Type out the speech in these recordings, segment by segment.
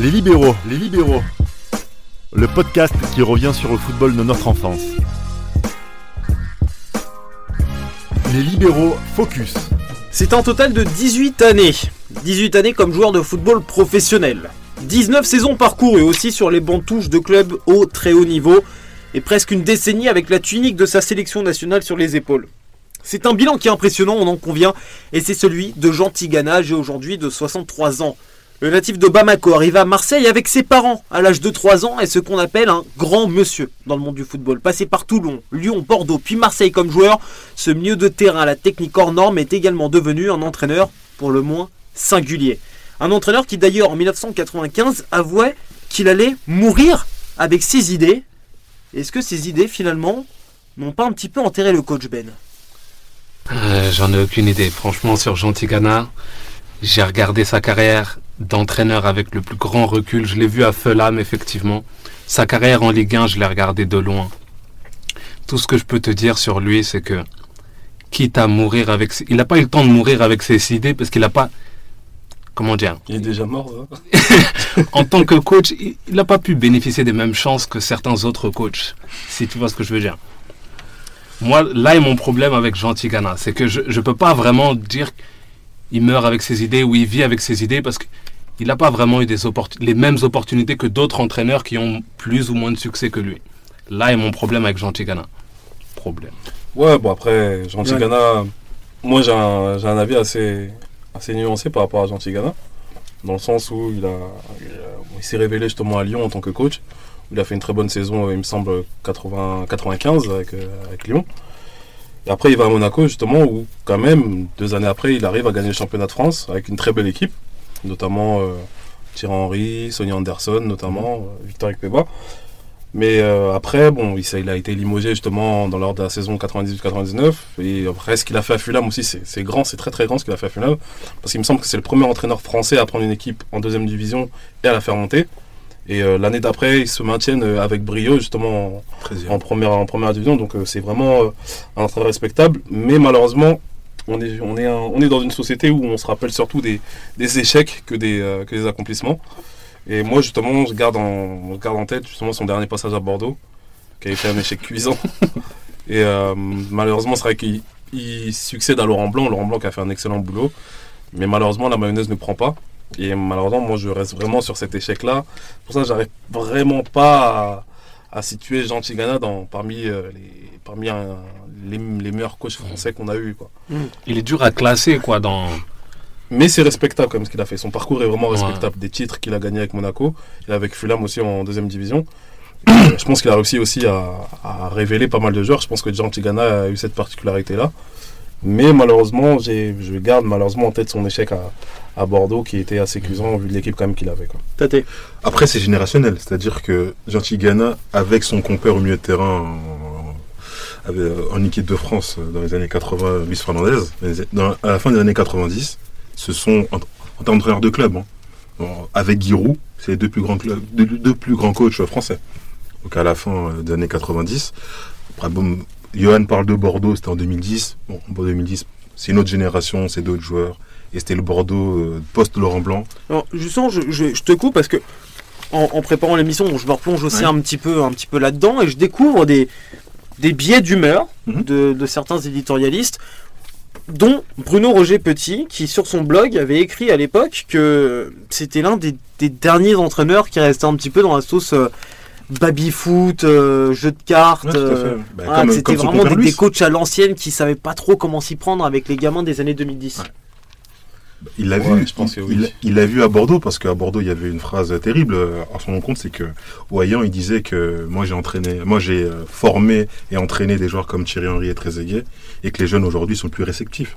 Les libéraux, les libéraux. Le podcast qui revient sur le football de notre enfance. Les libéraux focus. C'est un total de 18 années. 18 années comme joueur de football professionnel. 19 saisons parcourues aussi sur les bancs touches de clubs au très haut niveau. Et presque une décennie avec la tunique de sa sélection nationale sur les épaules. C'est un bilan qui est impressionnant, on en convient, et c'est celui de Jean Tigana, âgé aujourd'hui de 63 ans. Le natif de Bamako arrive à Marseille avec ses parents à l'âge de 3 ans et ce qu'on appelle un grand monsieur dans le monde du football. Passé par Toulon, Lyon, Bordeaux, puis Marseille comme joueur, ce milieu de terrain à la technique hors norme est également devenu un entraîneur pour le moins singulier. Un entraîneur qui d'ailleurs en 1995 avouait qu'il allait mourir avec ses idées. Est-ce que ces idées finalement n'ont pas un petit peu enterré le coach Ben? Euh, J'en ai aucune idée. Franchement, sur Jean Tigana, j'ai regardé sa carrière d'entraîneur avec le plus grand recul. Je l'ai vu à Fulham, effectivement. Sa carrière en Ligue 1, je l'ai regardé de loin. Tout ce que je peux te dire sur lui, c'est que, quitte à mourir avec... Il n'a pas eu le temps de mourir avec ses idées parce qu'il n'a pas... Comment dire? Il est déjà mort. Hein. en tant que coach, il n'a pas pu bénéficier des mêmes chances que certains autres coachs, si tu vois ce que je veux dire. Moi, là est mon problème avec Jean Tigana. C'est que je ne peux pas vraiment dire qu'il meurt avec ses idées ou il vit avec ses idées parce qu'il n'a pas vraiment eu des les mêmes opportunités que d'autres entraîneurs qui ont plus ou moins de succès que lui. Là est mon problème avec Jean Tigana. Problème. Ouais, bon après, Jean Tigana, moi j'ai un, un, avis assez, assez nuancé par rapport à Jean Tigana, dans le sens où il, a, il, s'est révélé justement à Lyon en tant que coach. Il a fait une très bonne saison, il me semble, 80, 95 avec, euh, avec Lyon. Et après, il va à Monaco, justement, où, quand même, deux années après, il arrive à gagner le championnat de France avec une très belle équipe, notamment euh, Thierry Henry, Sonny Anderson, notamment, euh, Victor Ekpeba. Mais euh, après, bon, il, il, a été limogé justement dans l'ordre de la saison 98-99. Et après, ce qu'il a fait à Fulham aussi, c'est grand, c'est très très grand ce qu'il a fait à Fulham. Parce qu'il me semble que c'est le premier entraîneur français à prendre une équipe en deuxième division et à la faire monter. Et euh, l'année d'après, ils se maintiennent avec brio justement en, première, en première division. Donc euh, c'est vraiment un entraîneur respectable. Mais malheureusement, on est, on, est on est dans une société où on se rappelle surtout des, des échecs que des, que des accomplissements. Et moi, justement, je garde, en, je garde en tête justement son dernier passage à Bordeaux, qui a été un échec cuisant. Et malheureusement, c'est vrai qu'il succède à Laurent Blanc. Laurent Blanc qui a fait un excellent boulot. Mais malheureusement, la mayonnaise ne prend pas. Et malheureusement, moi, je reste vraiment sur cet échec-là. Pour ça, j'arrive vraiment pas à, situer Jean Tigana dans, parmi, euh, les, parmi les, meilleurs coachs français qu'on a eu. Quoi. Il est dur à classer, quoi, dans... Mais c'est respectable comme ce qu'il a fait. Son parcours est vraiment respectable. Des titres qu'il a gagnés avec Monaco, et avec Fulham aussi en deuxième division. je pense qu'il a réussi aussi à, à, révéler pas mal de joueurs. Je pense que Jean Tigana a eu cette particularité-là. Mais malheureusement, je garde malheureusement en tête son échec à, à Bordeaux qui était assez cuisant vu l'équipe quand même qu'il avait. Quoi. Après, c'est générationnel, c'est-à-dire que Gentil Ghana, avec son compère au milieu de terrain en, en équipe de France dans les années 80, Luis Fernandez, à la fin des années 90, ce sont en, termes d'entraîneur de club, hein, avec Giroud, c'est les deux plus grands clubs, deux, plus grands coachs français. Donc à la fin des années 90. Après, bon, Johan parle de Bordeaux, c'était en 2010. Bon, en 2010, c'est une autre génération, c'est d'autres joueurs et c'était le Bordeaux euh, post-Laurent Blanc. Alors, justement, je, je, te coupe parce que en, préparant l'émission, je me replonge aussi un petit peu, un petit peu là-dedans et je découvre des, des biais d'humeur mhm. de, de, certains éditorialistes, dont Bruno Roger Petit, qui sur son blog avait écrit à l'époque que c'était l'un des, des, derniers entraîneurs qui restait un petit peu dans la sauce. Euh, baby-foot, euh, jeu de cartes. Bah, c'était vraiment des, des, coachs à l'ancienne qui savaient pas trop comment s'y prendre avec les gamins des années 2010. Il l'a vu, je pense il l'a vu à Bordeaux parce qu'à Bordeaux il y avait une phrase terrible en son compte, c'est que Oyan il disait que moi j'ai entraîné, moi j'ai euh, formé et entraîné des joueurs comme Thierry Henry et Trezeguet et que les jeunes aujourd'hui sont plus réceptifs.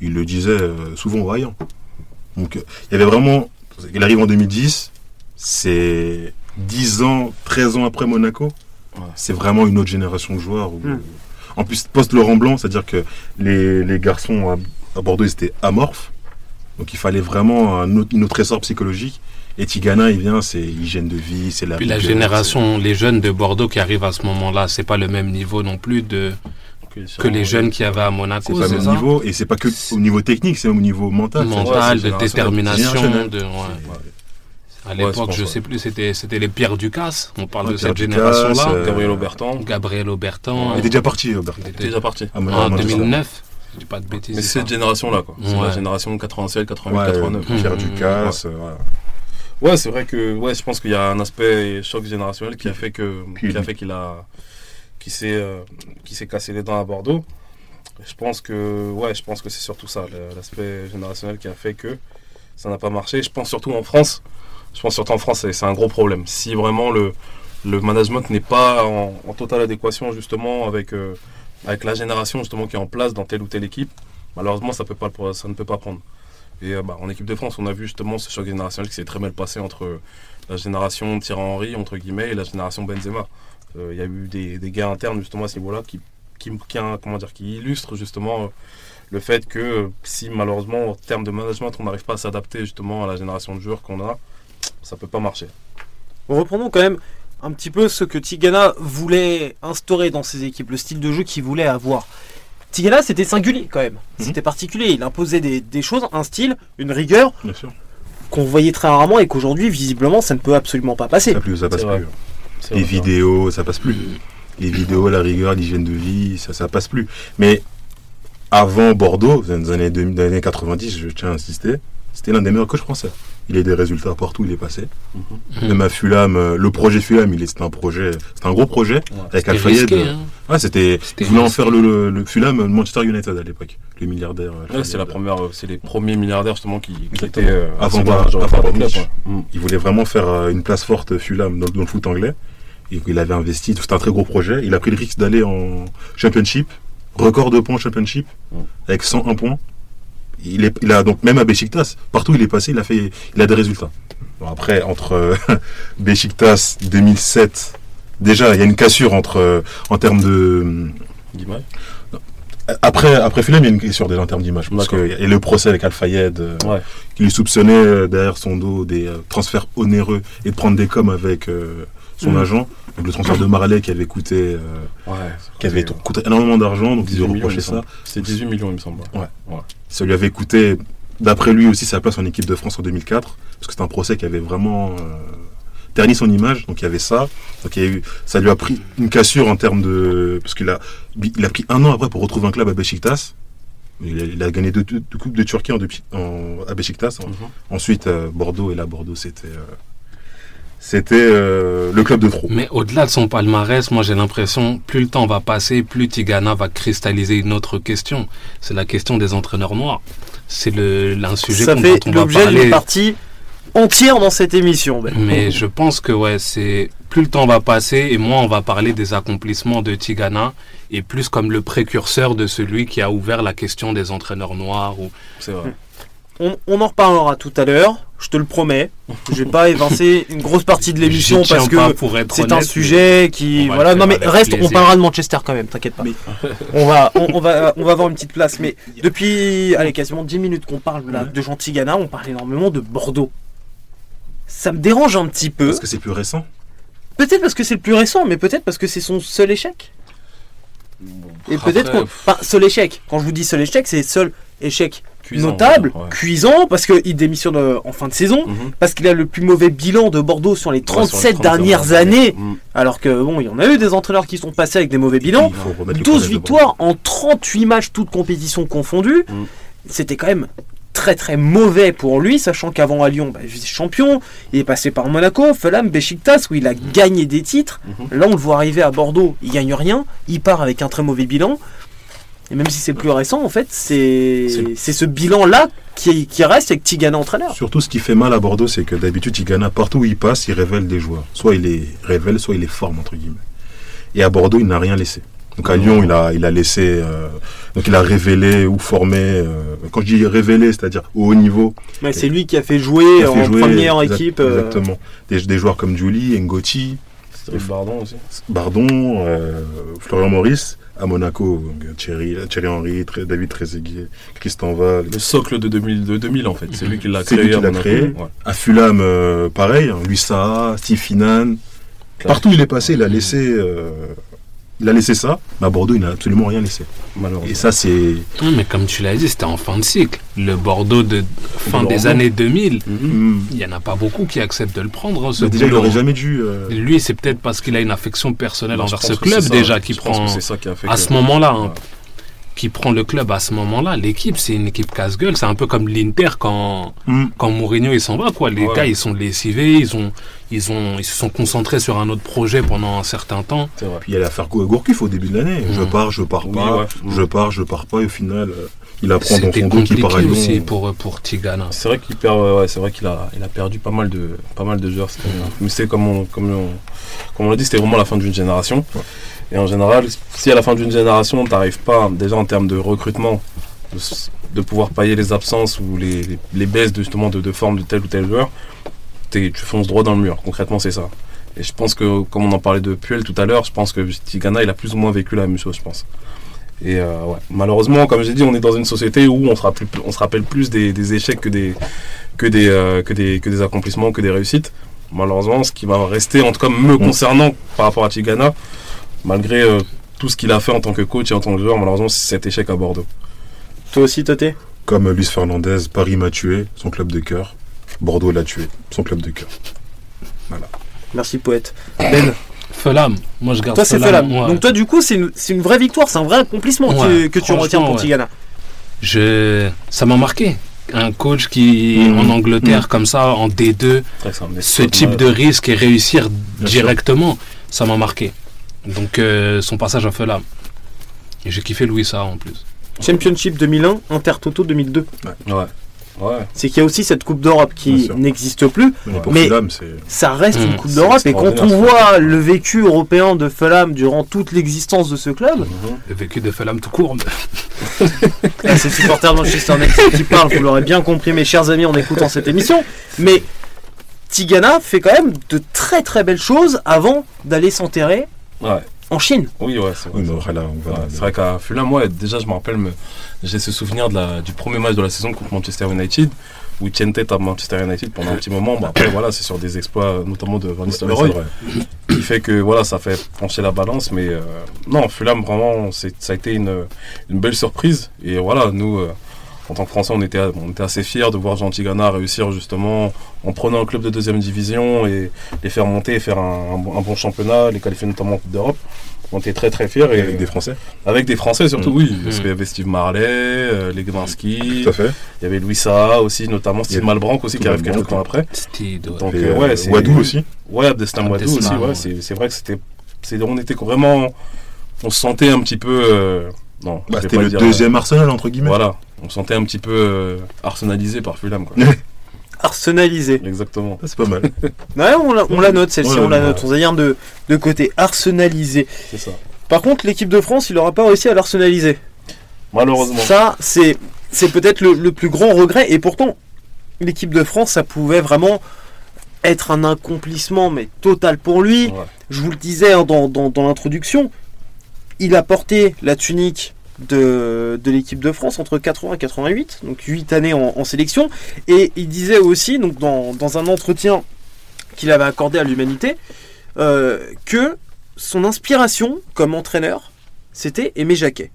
Il le disait euh, souvent Oyan. Donc il y avait vraiment, il arrive en 2010, c'est 10 ans, 13 ans après Monaco. C'est vraiment une autre génération de joueurs. Hmm. En plus, post-Laurent Blanc, c'est-à-dire que les, garçons à, à Bordeaux, ils étaient amorphes. Donc il fallait vraiment un autre, une autre essor psychologique. Et Tigana, il vient, c'est hygiène de vie, c'est la. Puis la génération, les jeunes de Bordeaux qui arrivent à ce moment-là, c'est pas le même niveau non plus de que les jeunes qui avaient à Monaco. C'est pas le même niveau, et c'est pas que au niveau technique, c'est au niveau mental. Mental, de détermination, de. À l'époque, je, ne sais plus, c'était, c'était les Pierre Ducasse. On parle de cette génération-là. Euh, Gabriel Aubertan. Gabriel Aubertan. Il était déjà parti, Aubertan. Il était déjà parti. Ah, en 2009. Je dis pas de bêtises. Mais c'est cette génération-là, quoi. C'est la génération 87, 88, 89. Pierre Ducasse, ouais. Ouais, c'est vrai que ouais, je pense qu'il y a un aspect choc générationnel qui a fait que qui a fait qu'il a qui s'est euh, qui s'est cassé les dents à Bordeaux. Je pense que ouais, je pense que c'est surtout ça, l'aspect générationnel qui a fait que ça n'a pas marché. Je pense surtout en France. Je pense surtout en France, c'est un gros problème. Si vraiment le, le management n'est pas en, totale adéquation justement avec, euh, avec la génération justement qui est en place dans telle ou telle équipe, malheureusement ça, ne peut pas prendre. Et euh, bah, en équipe de France, on a vu justement ce choc générationnel qui s'est très mal passé entre la génération Thierry Henry entre guillemets et la génération Benzema. Euh, il y a eu des, des guerres internes justement à ce niveau-là qui, qui, illustrent justement le fait que si malheureusement en termes de management on n'arrive pas à s'adapter justement à la génération de joueurs qu'on a, ça peut pas marcher. Reprenons quand même un petit peu ce que Tigana voulait instaurer dans ses équipes, le style de jeu qu'il voulait avoir. Tigana c'était singulier quand même, mhm. c'était particulier, il imposait des, choses, un style, une rigueur qu'on voyait très rarement et qu'aujourd'hui visiblement ça ne peut absolument pas passer. Ça, plus, ça passe plus. Les vidéos, ça passe plus. Les vidéos, la rigueur, l'hygiène de vie, ça, ça passe plus. Mais avant Bordeaux, dans les années, 2000, dans les années 90, je tiens à insister, c'était l'un des meilleurs coachs français. Il a eu des résultats partout, il est passé. Mhm. Même à Fulham, euh, le projet Fulham, c'était un projet, c'était un gros projet avec Al Fayed. Hein. c'était, il voulait en faire le, le, Fulham Manchester United à l'époque, le milliardaire. c'est la première, c'est les premiers milliardaires justement qui, étaient euh, avant, avant, Il voulait vraiment faire euh, une place forte Fulham dans, le foot anglais. Et il avait investi, c'était un très gros projet. Il a pris le risque d'aller en Championship record de points championship avec 101 points. Il, est, il a donc même à Besiktas, partout où il est passé, il a fait, il a des résultats. après, entre euh, Besiktas 2007, déjà il y a une cassure entre euh, en termes de après, après Fulham, il y a une cassure déjà en termes d'image. Parce que y a le procès avec Al Fayed, euh, qui lui soupçonnait derrière son dos des transferts onéreux et de prendre des coms avec son mm. agent. Donc le transfert de Marley qui avait coûté, euh, qui avait coûté énormément d'argent, donc ils ont reproché ça. C'était 18 millions, il me semble. Ouais. Ça lui avait coûté, d'après lui aussi, sa place en équipe de France en 2004, parce que c'était un procès qui avait vraiment euh, terni son image. Donc il y avait ça. Donc il y a eu, ça lui a pris une cassure en termes de, parce qu'il a, il a pris un an après pour retrouver un club à Besiktas. Il a, gagné deux, coupes de Turquie en, à Besiktas. Mhm. Ensuite euh, Bordeaux et là Bordeaux c'était c'était euh, le club de trop. Mais au-delà de son palmarès, moi j'ai l'impression, plus le temps va passer, plus Tigana va cristalliser une autre question. C'est la question des entraîneurs noirs. C'est le, un sujet Ça fait l'objet d'une partie entière dans cette émission. Ben. Mais je pense que ouais, c'est plus le temps va passer et moins on va parler des accomplissements de Tigana et plus comme le précurseur de celui qui a ouvert la question des entraîneurs noirs. Ou... C'est vrai on, en reparlera tout à l'heure, je te le promets. Je vais pas évincer une grosse partie de l'émission parce que c'est un sujet qui voilà. Non mais reste, on parlera de Manchester quand même, t'inquiète pas. on va on, va on va avoir une petite place. Mais depuis allez quasiment 10 minutes qu'on parle là, de Jean Tigana, on parle énormément de Bordeaux. Ça me dérange un petit peu. Parce que c'est plus récent. Peut-être parce que c'est le plus récent, mais peut-être parce que c'est son seul échec. Et peut-être qu'on. Enfin, seul échec. Quand je vous dis seul échec, c'est seul échec notable, cuisant, parce qu'il démissionne euh, en fin de saison, mhm. parce qu'il a le plus mauvais bilan de Bordeaux sur les 37 dernières années, mhm. alors que bon, il y en a eu des entraîneurs qui sont passés avec des mauvais bilans. 12 victoires en 38 matchs, toutes compétitions confondues. Mhm. C'était quand même très très mauvais pour lui, sachant qu'avant à Lyon, bah, champion, il est passé par Monaco, Fulham, Besiktas, où il a gagné des titres. Là, on le voit arriver à Bordeaux, il gagne rien, il part avec un très mauvais bilan. Et même si c'est plus récent, en fait, c'est ce bilan-là qui, qui, reste avec Tigana entraîneur. Surtout, ce qui fait mal à Bordeaux, c'est que d'habitude, Tigana, partout où il passe, il révèle des joueurs. Soit il les révèle, soit il les forme, entre guillemets. Et à Bordeaux, il n'a rien laissé. Donc à Lyon, il a, il a laissé, euh, donc il a révélé ou formé. Euh, quand je dis révélé, c'est-à-dire au haut niveau. c'est lui qui a fait jouer en première équipe. Euh, exactement. Des, des, joueurs comme Julie, Ngoti, Bardon aussi. Bardon, Florian Maurice à Monaco, Thierry, Thierry Henry, David Trezeguet, Christian Val. Le socle de 2000, de 2000 en fait, c'est lui qui l'a créé. à, créé. à Fulham, euh, pareil, hein, Steve Finan. Partout où il est passé, il a laissé. Euh, Il a laissé ça, mais à Bordeaux, il n'a absolument rien laissé. Et ça, c'est. mais comme tu l'as dit, c'était en fin de cycle. Le Bordeaux de fin des années 2000, mhm. il n'y en a pas beaucoup qui acceptent de le prendre. Hein, ce déjà, il n'aurait jamais dû. Euh, Lui, c'est peut-être parce qu'il a une affection personnelle envers ce club déjà qui prend. à ce moment-là. Hein qui prend le club à ce moment-là. L'équipe, c'est une équipe casse-gueule. C'est un peu comme l'Inter quand, mm. quand Mourinho il s'en va. Quoi. Les gars, ils sont lessivés. Ils, ont, ils, ont, ils se sont concentrés sur un autre projet pendant un certain temps. Puis il y a l'affaire Gourcuff au début de l'année. Je mm. pars, je pars pas. Je pars, je pars pas. Et au final, euh, il apprend dans son dos qu'il part à aussi pour, pour Tigana. C'est vrai qu'il perd, c'est vrai qu'il a, il a perdu pas mal de, pas mal de joueurs. Mais c'est comme on, comme on, comme on l'a dit, c'était vraiment la fin d'une génération. Et en général, si à la fin d'une génération, tu n'arrives pas, déjà en termes de recrutement, de, pouvoir payer les absences ou les, les, baisses de, justement de, forme de tel ou tel joueur, tu fonces droit dans le mur. Concrètement, c'est ça. Et je pense que, comme on en parlait de Puel tout à l'heure, je pense que Tigana, il a plus ou moins vécu la même chose, je pense. Et euh, ouais. malheureusement, comme j'ai dit, on est dans une société où on se rappelle, on se rappelle plus des, échecs que des, que, des, euh, que, des, que des accomplissements, que des réussites. Malheureusement, ce qui va rester, en tout cas me concernant par rapport à Tigana, malgré euh, tout ce qu'il a fait en tant que coach et en tant que joueur, malheureusement, c'est cet échec à Bordeaux. Toi aussi, Toté Comme Luis Fernandez, Paris m'a tué, son club de cœur. Bordeaux l'a tué, son club de cœur. Voilà. Merci, poète. Ben Felam, moi je garde Toi, c'est Felam. Donc, toi, du coup, c'est une, vraie victoire, c'est un vrai accomplissement que, tu retiens pour Tigana. Je... Ça m'a marqué un coach qui mhm. en Angleterre mhm. comme ça en D2 ce type de risque et réussir directement ça m'a marqué donc euh, son passage là. Et j'ai kiffé Louis ça en plus. Championship 2001, Inter Toto 2002. Ouais. ouais. C'est qu'il y a aussi cette Coupe d'Europe qui n'existe plus, mais, ça reste une mmh. Coupe d'Europe. Et quand on voit le vécu européen de Fulham durant toute l'existence de ce club, mmh. le vécu de Fulham tout court. Ah, c'est supporter de Manchester United qui parle, vous l'aurez bien compris, mes chers amis, en écoutant cette émission. Mais Tigana fait quand même de très très belles choses avant d'aller s'enterrer en Chine. Oui, ouais, c'est vrai. qu'à Fulham, moi, déjà, je me rappelle, j'ai ce souvenir de la, du premier match de la saison contre Manchester United, où il tient tête à Manchester United pendant un petit moment. après, voilà, c'est sur des exploits, notamment de Van Nistelrooy, qui fait que voilà, ça fait pencher la balance. Mais euh, non, Fulham, vraiment, ça a été une, une, belle surprise. Et voilà, nous. Euh, en tant que Français, on était, on était assez fiers de voir Jean Tigana réussir justement en prenant un club de deuxième division et les faire monter et faire un, bon championnat, les qualifier notamment en Coupe d'Europe. On était très très fiers. Et, avec des Français Avec des Français surtout, mm. oui. Parce mm. qu'il y avait Steve Marley, euh, Legwinski. Tout à fait. Il y avait Louis Saha aussi, notamment Steve Malbranc aussi qui arrive quelques temps après. Steve, Donc, euh, ouais, Wadou aussi. Ouais, Abdestin Wadou aussi. Ouais, c'est vrai que c'était. On était vraiment. On se sentait un petit peu. Euh, non, bah, c'était le deuxième Arsenal entre guillemets. Voilà, on se sentait un petit peu euh, arsenalisé par Fulham. Quoi. arsenalisé. Exactement. Ah, c'est pas mal. ouais, on, la, on la note celle-ci, on, la note. On va dire de, de côté arsenalisé. C'est ça. Par contre, l'équipe de France, il n'aura pas réussi à l'arsenaliser. Malheureusement. Ça, c'est, c'est peut-être le, plus grand regret. Et pourtant, l'équipe de France, ça pouvait vraiment être un accomplissement, mais total pour lui. Je vous le disais hein, dans, dans, dans l'introduction, il a porté la tunique de, l'équipe de France entre 80 et 88, donc 8 années en, sélection. Et il disait aussi, donc dans, un entretien qu'il avait accordé à l'humanité, euh, que son inspiration comme entraîneur, c'était Aimé Jacquet.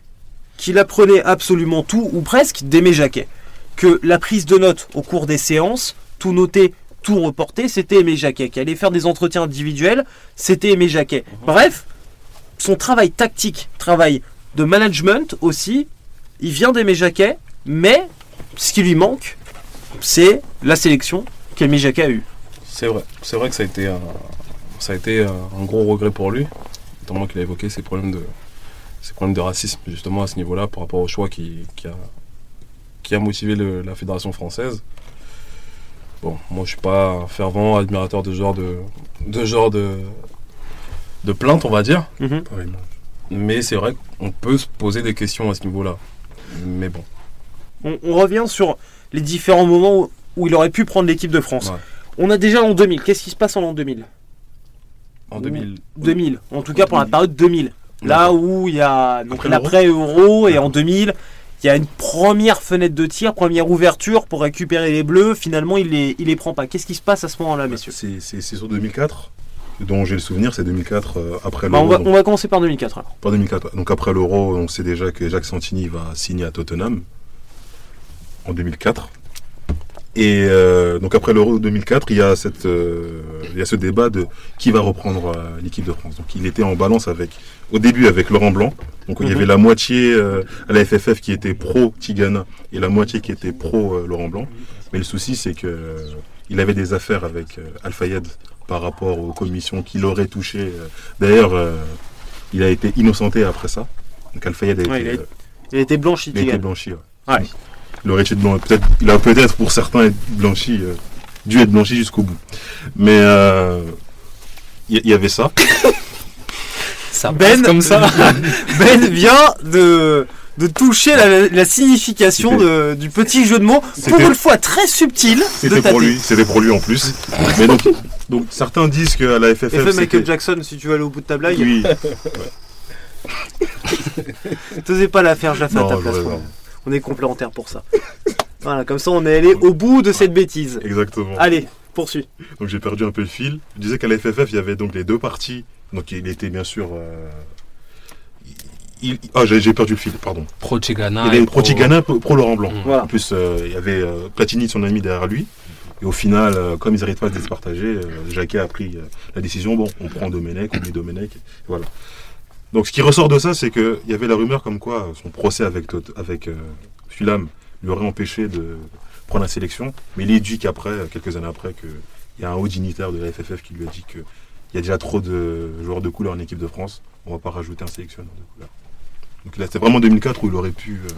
Qu'il apprenait absolument tout, ou presque, d'Aimé Jacquet. Que la prise de notes au cours des séances, tout noté, tout reporté, c'était Aimé Jacquet. Qu'il allait faire des entretiens individuels, c'était Aimé Jacquet. Bref, son travail tactique, travail de management aussi, il vient d'Aimé Jacquet, mais ce qui lui manque, c'est la sélection qu'Aimé Jacquet a eue. C'est vrai, c'est vrai que ça a été un, ça a été un gros regret pour lui, notamment qu'il a évoqué ses problèmes de, ses problèmes de racisme justement à ce niveau-là par rapport au choix qui, a, qui a motivé la fédération française. Bon, moi je suis pas un fervent admirateur de genre de, de genre de, de plainte, on va dire. Mhm. Mais c'est vrai qu'on peut se poser des questions à ce niveau-là. Mais bon. On, revient sur les différents moments où, il aurait pu prendre l'équipe de France. On a déjà l'an 2000. Qu'est-ce qui se passe en l'an 2000 En 2000 2000. En tout cas pour la période 2000. Là où il y a l'après-euro et en 2000, il y a une première fenêtre de tir, première ouverture pour récupérer les bleus. Finalement, il les, il les prend pas. Qu'est-ce qui se passe à ce moment-là, messieurs? C'est sur 2004 dont j'ai le souvenir, c'est 2004 euh, après bah, l'Euro. on, va, commencer par 2004 alors. Par 2004. Donc après l'Euro, on sait déjà que Jacques Santini va signer à Tottenham en 2004. Et euh, donc après l'Euro 2004, il y, a cette, euh, il y a ce débat de qui va reprendre l'équipe de France. Donc il était en balance avec, au début avec Laurent Blanc. Donc il y avait mhm. la moitié à la FFF qui était pro Tigana et la moitié qui était pro Laurent Blanc. Mais le souci c'est que il avait des affaires avec Al-Fayed par rapport aux commissions qu'il aurait touchées. Euh. D'ailleurs, euh, il a été innocenté après ça. Donc Al-Fayed a, été, il, a, il a été blanchi. Il a été blanchi, ouais. Il aurait été blanc, peut-être, il a peut-être pour certains être blanchi, euh, dû être blanchi jusqu'au bout. Mais il y, avait ça. ça ben, comme ça. ben vient de de toucher la, signification du petit jeu de mots, pour une fois très subtil. C'était pour lui, c'était pour lui en plus. Mais donc, donc certains disent qu'à la FFF. Effet Michael Jackson, si tu veux aller au bout de ta blague. Oui. T'osais pas la faire, Jaffa à ta place. On est complémentaires pour ça. Voilà, comme ça on est allé au bout de cette bêtise. Exactement. Allez, poursuis. Donc j'ai perdu un peu le fil. Je disais qu'à la FFF, il y avait donc les deux parties. Donc il était bien sûr. Euh, ah, j'ai perdu le fil, pardon. Pro Tigana. Il Pro Tigana, pro, Laurent Blanc. En plus, euh, il y avait euh, Platini, son ami, derrière lui. Et au final, euh, comme ils n'arrivent pas à se départager, Jacquet a pris la décision bon, on prend Domenech, on met Domenech. Voilà. Donc ce qui ressort de ça, c'est qu'il y avait la rumeur comme quoi son procès avec, avec Fulham lui aurait empêché de prendre la sélection. Mais il est dit qu'après, quelques années après, qu'il y a un haut dignitaire de la FFF qui lui a dit qu'il y a déjà trop de joueurs de couleur en équipe de France. On ne va pas rajouter un sélectionneur de couleur. Donc là, c'est vraiment 2004 où il aurait pu. Euh,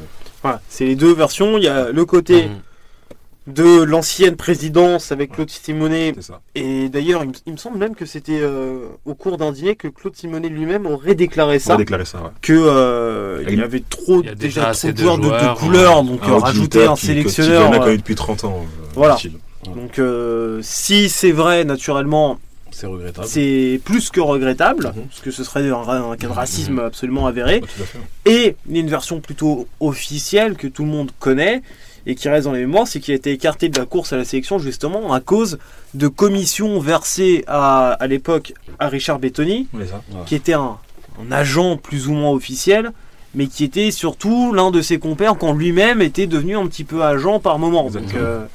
voilà, c'est les deux versions. Il y a le côté mhm. de l'ancienne présidence avec Claude Simonet. Et d'ailleurs, il, me semble même que c'était euh, au cours d'un dîner que Claude Simonet lui-même aurait déclaré ça. déclaré ça, Que euh, il y avait trop, déjà, trop de joueurs de, de couleur, donc rajouter un sélectionneur. Il y en a depuis 30 ans. voilà. Donc si c'est vrai, naturellement, c'est regrettable. C'est plus que regrettable, mhm. parce que ce serait un, cas de racisme absolument avéré. et une version plutôt officielle que tout le monde connaît et qui reste dans les mémoires, c'est qu'il a été écarté de la course à la sélection justement à cause de commissions versées à, à l'époque à Richard Bettoni, qui était un, un agent plus ou moins officiel mais qui était surtout l'un de ses compères quand lui-même était devenu un petit peu agent par moment. Euh,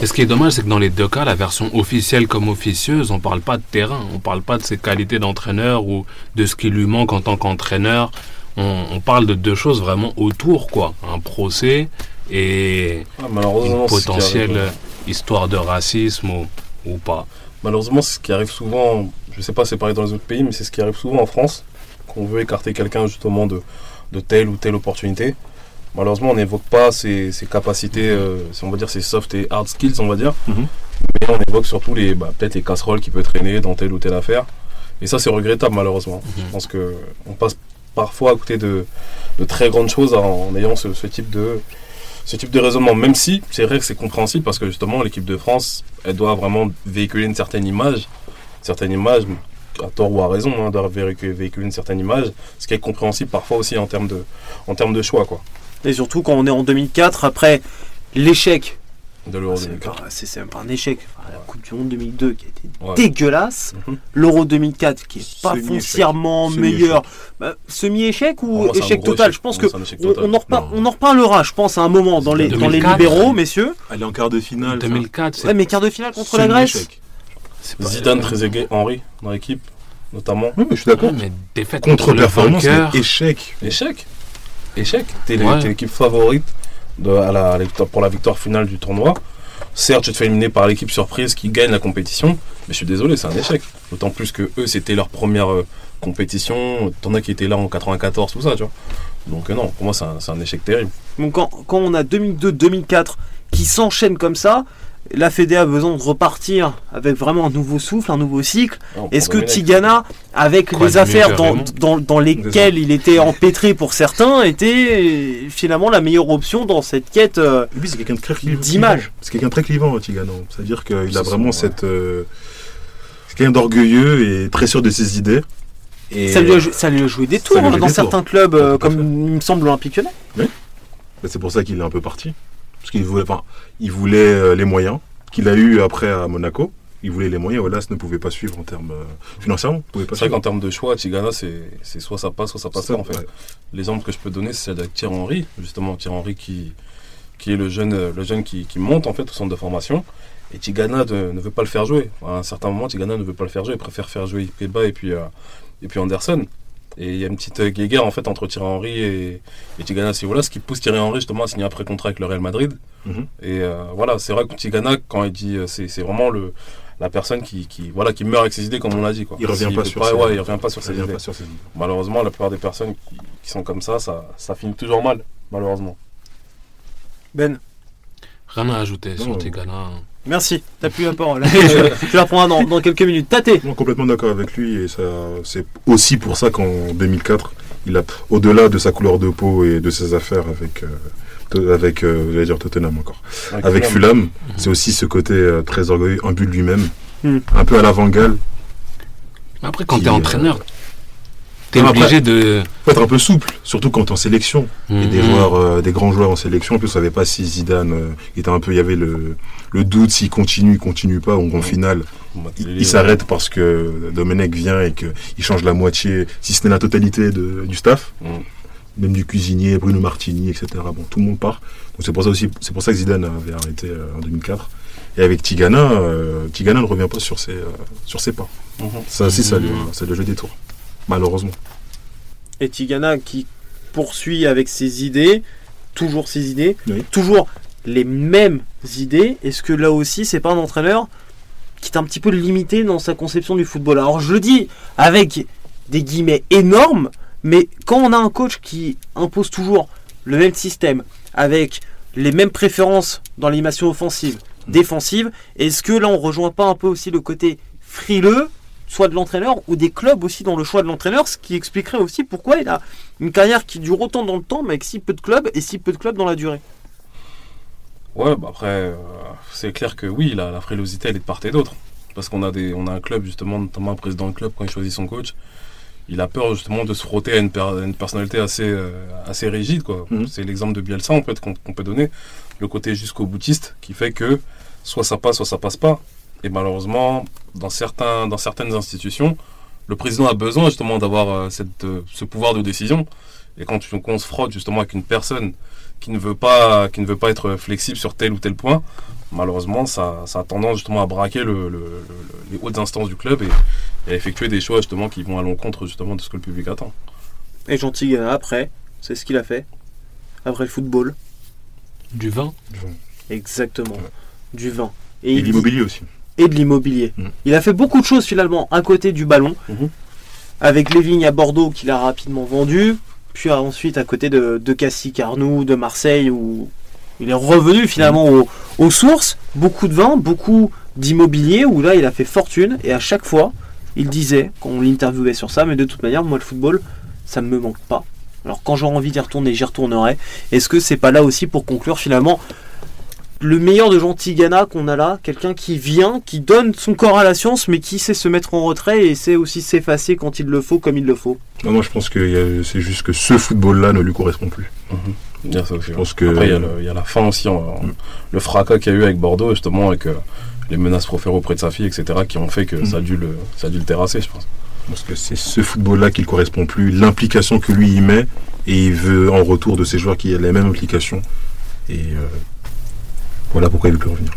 Et ce qui est dommage, c'est que dans les deux cas, la version officielle comme officieuse, on ne parle pas de terrain, on ne parle pas de ses qualités d'entraîneur ou de ce qui lui manque en tant qu'entraîneur. On, parle de deux choses vraiment autour, quoi. Un procès et ah, une potentielle histoire de racisme ou, ou pas. Malheureusement, c'est ce qui arrive souvent, je ne sais pas si c'est pareil dans les autres pays, mais c'est ce qui arrive souvent en France, qu'on veut écarter quelqu'un justement de, de telle ou telle opportunité. Malheureusement, on n'évoque pas ses, capacités, euh, on va dire ses soft et hard skills, on va dire. Mhm. Mais on évoque surtout les, bah, peut-être les casseroles qui peut traîner dans telle ou telle affaire. Et ça, c'est regrettable, malheureusement. Mhm. Je pense qu'on passe parfois à côté de, très grandes choses en, ayant ce, type de, ce type de raisonnement. Même si c'est vrai que c'est compréhensible parce que justement, l'équipe de France, elle doit vraiment véhiculer une certaine image. Une certaine image, à tort ou à raison, hein, doivent véhiculer une certaine image, ce qui est compréhensible parfois aussi en termes de, en termes de choix. Quoi. Et surtout quand on est en 2004, après l'échec de l'Euro C'est même pas un échec. la Coupe du Monde 2002 qui a été dégueulasse. Mhm. L'Euro 2004 qui est pas foncièrement meilleur. Bah, semi-échec ou échec total? Je pense que on, en reparlera, je pense, à un moment dans les, dans les libéraux, messieurs. Elle est en quart de finale. 2004. Ouais, mais quart de finale contre la Grèce. Zidane, Trezeguet, Henri dans l'équipe, notamment. Oui, mais je suis d'accord. mais défaite contre, performance, échec. Échec. Échec. T'es l'équipe favorite de, à la, pour la victoire finale du tournoi. Certes, tu te fais éliminer par l'équipe surprise qui gagne la compétition, mais je suis désolé, c'est un échec. D'autant plus que eux, c'était leur première euh, compétition. T'en as qui étaient là en 94, tout ça, tu vois. Donc euh, non, pour moi, c'est un, un, échec terrible. Donc quand, quand on a 2002-2004 qui s'enchaînent comme ça, la Fédé a besoin de repartir avec vraiment un nouveau souffle, un nouveau cycle. Est-ce que Tigana, avec les affaires dans, lesquelles il était empêtré pour certains, était finalement la meilleure option dans cette quête euh, d'image C'est quelqu'un de très clivant, Tigana. C'est-à-dire qu'il a vraiment cette. Euh, c'est quelqu'un d'orgueilleux et très sûr de ses idées. Et ça, lui a, joué des tours hein, dans certains clubs, euh, comme il me semble l'Olympique Oui. Bah, c'est pour ça qu'il est un peu parti. Parce qu'il voulait, enfin, il voulait euh, les moyens qu'il a eu après à Monaco. il voulait les moyens. Olas ne pouvait pas suivre en termes euh, financièrement. C'est vrai qu'en termes de choix, Tigana, c'est soit ça passe, soit ça passe pas en fait. L'exemple que je peux donner, c'est avec Thierry Henry, justement Thierry Henry qui, qui est le jeune, le jeune qui, monte en fait au centre de formation. Et Tigana ne, veut pas le faire jouer. À un certain moment, Tigana ne veut pas le faire jouer. Il préfère faire jouer Ipeba et puis, euh, et puis Anderson. Et il y a une petite guéguerre en fait entre Thierry Henry et, et Tigana Sivola, ce qui pousse Thierry Henry justement à signer un pré-contrat avec le Real Madrid. Mhm. Et euh, voilà, c'est vrai que Tigana, quand il dit, c'est vraiment le, la personne qui, voilà, qui meurt avec ses idées, comme on l'a dit. Quoi. Il revient pas, sur ses... ouais, il revient pas sur ses idées. Malheureusement, la plupart des personnes qui, sont comme ça, ça, ça finit toujours mal, malheureusement. Ben Rien à ajouter sur Tigana. Merci, t'as plus la parole. tu la reprendras dans, dans, quelques minutes. Tate Complètement d'accord avec lui, et ça, c'est aussi pour ça qu'en 2004, il a, au-delà de sa couleur de peau et de ses affaires avec. Euh, avec, euh, dire Tottenham encore. Avec, Fulham, mhm. c'est aussi ce côté euh, très orgueilleux, un but de lui-même, hmm. un peu à l'avant-gale. Après, quand tu es entraîneur, euh, tu es obligé de. Faut être un peu souple, surtout quand en sélection. Et des, mhm. joueurs, des grands joueurs en sélection. En plus, on savait pas si Zidane était un peu. Il y avait le, le doute s'il continue, il continue pas. En finale, il, s'arrête parce que Domenech vient et qu'il change la moitié, si ce n'est la totalité de, du staff. Mm même du cuisinier, Bruno Martini, etc. Bon, tout le monde part. Donc c'est pour ça aussi, c'est pour ça que Zidane avait arrêté euh, en 2004. Et avec Tigana, euh, Tigana ne revient pas sur ses, euh, sur ses pas. Mhm. Ça aussi, ça, c'est le jeu des tours, malheureusement. Et Tigana qui poursuit avec ses idées, toujours ses idées, toujours les mêmes idées. Est-ce que là aussi, c'est pas un entraîneur qui est un petit peu limité dans sa conception du football? Alors je le dis avec des guillemets énormes, mais quand on a un coach qui impose toujours le même système, avec les mêmes préférences dans l'animation offensive, défensive, est-ce que là on rejoint pas un peu aussi le côté frileux, soit de l'entraîneur ou des clubs aussi dans le choix de l'entraîneur, ce qui expliquerait aussi pourquoi il a une carrière qui dure autant dans le temps, mais avec si peu de clubs et si peu de clubs dans la durée. Ouais, bah après, euh, c'est clair que oui, la, la frilosité elle est de part et d'autre. Parce qu'on a, des, on a un club, justement, notamment un président de club, quand il choisit son coach, il a peur justement de se frotter à une, une personnalité assez, euh, assez rigide. Quoi. Mhm. C'est l'exemple de Bielsa en fait, qu'on, peut donner, le côté jusqu'au boutiste qui fait que soit ça passe, soit ça passe pas. Et malheureusement, dans, certains, dans certaines institutions, le président a besoin justement d'avoir euh, cette, euh, ce pouvoir de décision. Et quand, on se frotte justement avec une personne qui ne veut pas, qui ne veut pas être flexible sur tel ou tel point, malheureusement, ça, a tendance justement à braquer les hautes instances du club et, à effectuer des choix justement qui vont à l'encontre justement de ce que le public attend. Et Gentil, après, c'est ce qu'il a fait après le football. Du vin. Exactement, du vin. Et, l'immobilier aussi. Et de l'immobilier. Mm. Il a fait beaucoup de choses finalement à côté du ballon, mm-hmm. avec les vignes à Bordeaux qu'il a rapidement vendues, puis ensuite à côté de, de Cassis Carnou, de Marseille, où il est revenu finalement aux, sources, beaucoup de vin, beaucoup d'immobilier, où là il a fait fortune, et à chaque fois, il disait, quand on l'interviewait sur ça, mais de toute manière, moi le football, ça ne me manque pas. Alors quand j'aurai envie d'y retourner, j'y retournerai. Est-ce que c'est pas là aussi pour conclure finalement le meilleur de Jean Tigana qu'on a là, quelqu'un qui vient, qui donne son corps à la science, mais qui sait se mettre en retrait et sait aussi s'effacer quand il le faut, comme il le faut. moi, je pense que c'est juste que ce football-là ne lui correspond plus. Mhm. Je pense que... Après, il y, a la fin aussi, hein. mm. le fracas qu'il y a eu avec Bordeaux, justement, avec euh, les menaces proférées auprès de sa fille, etc., qui ont fait que mm. ça, a dû le, ça a dû le terrasser, je pense. Parce que c'est ce football-là qui ne correspond plus, l'implication que lui y met, et il veut en retour de ces joueurs qui aient les mêmes implications. Et euh, voilà pourquoi il ne plus revenir.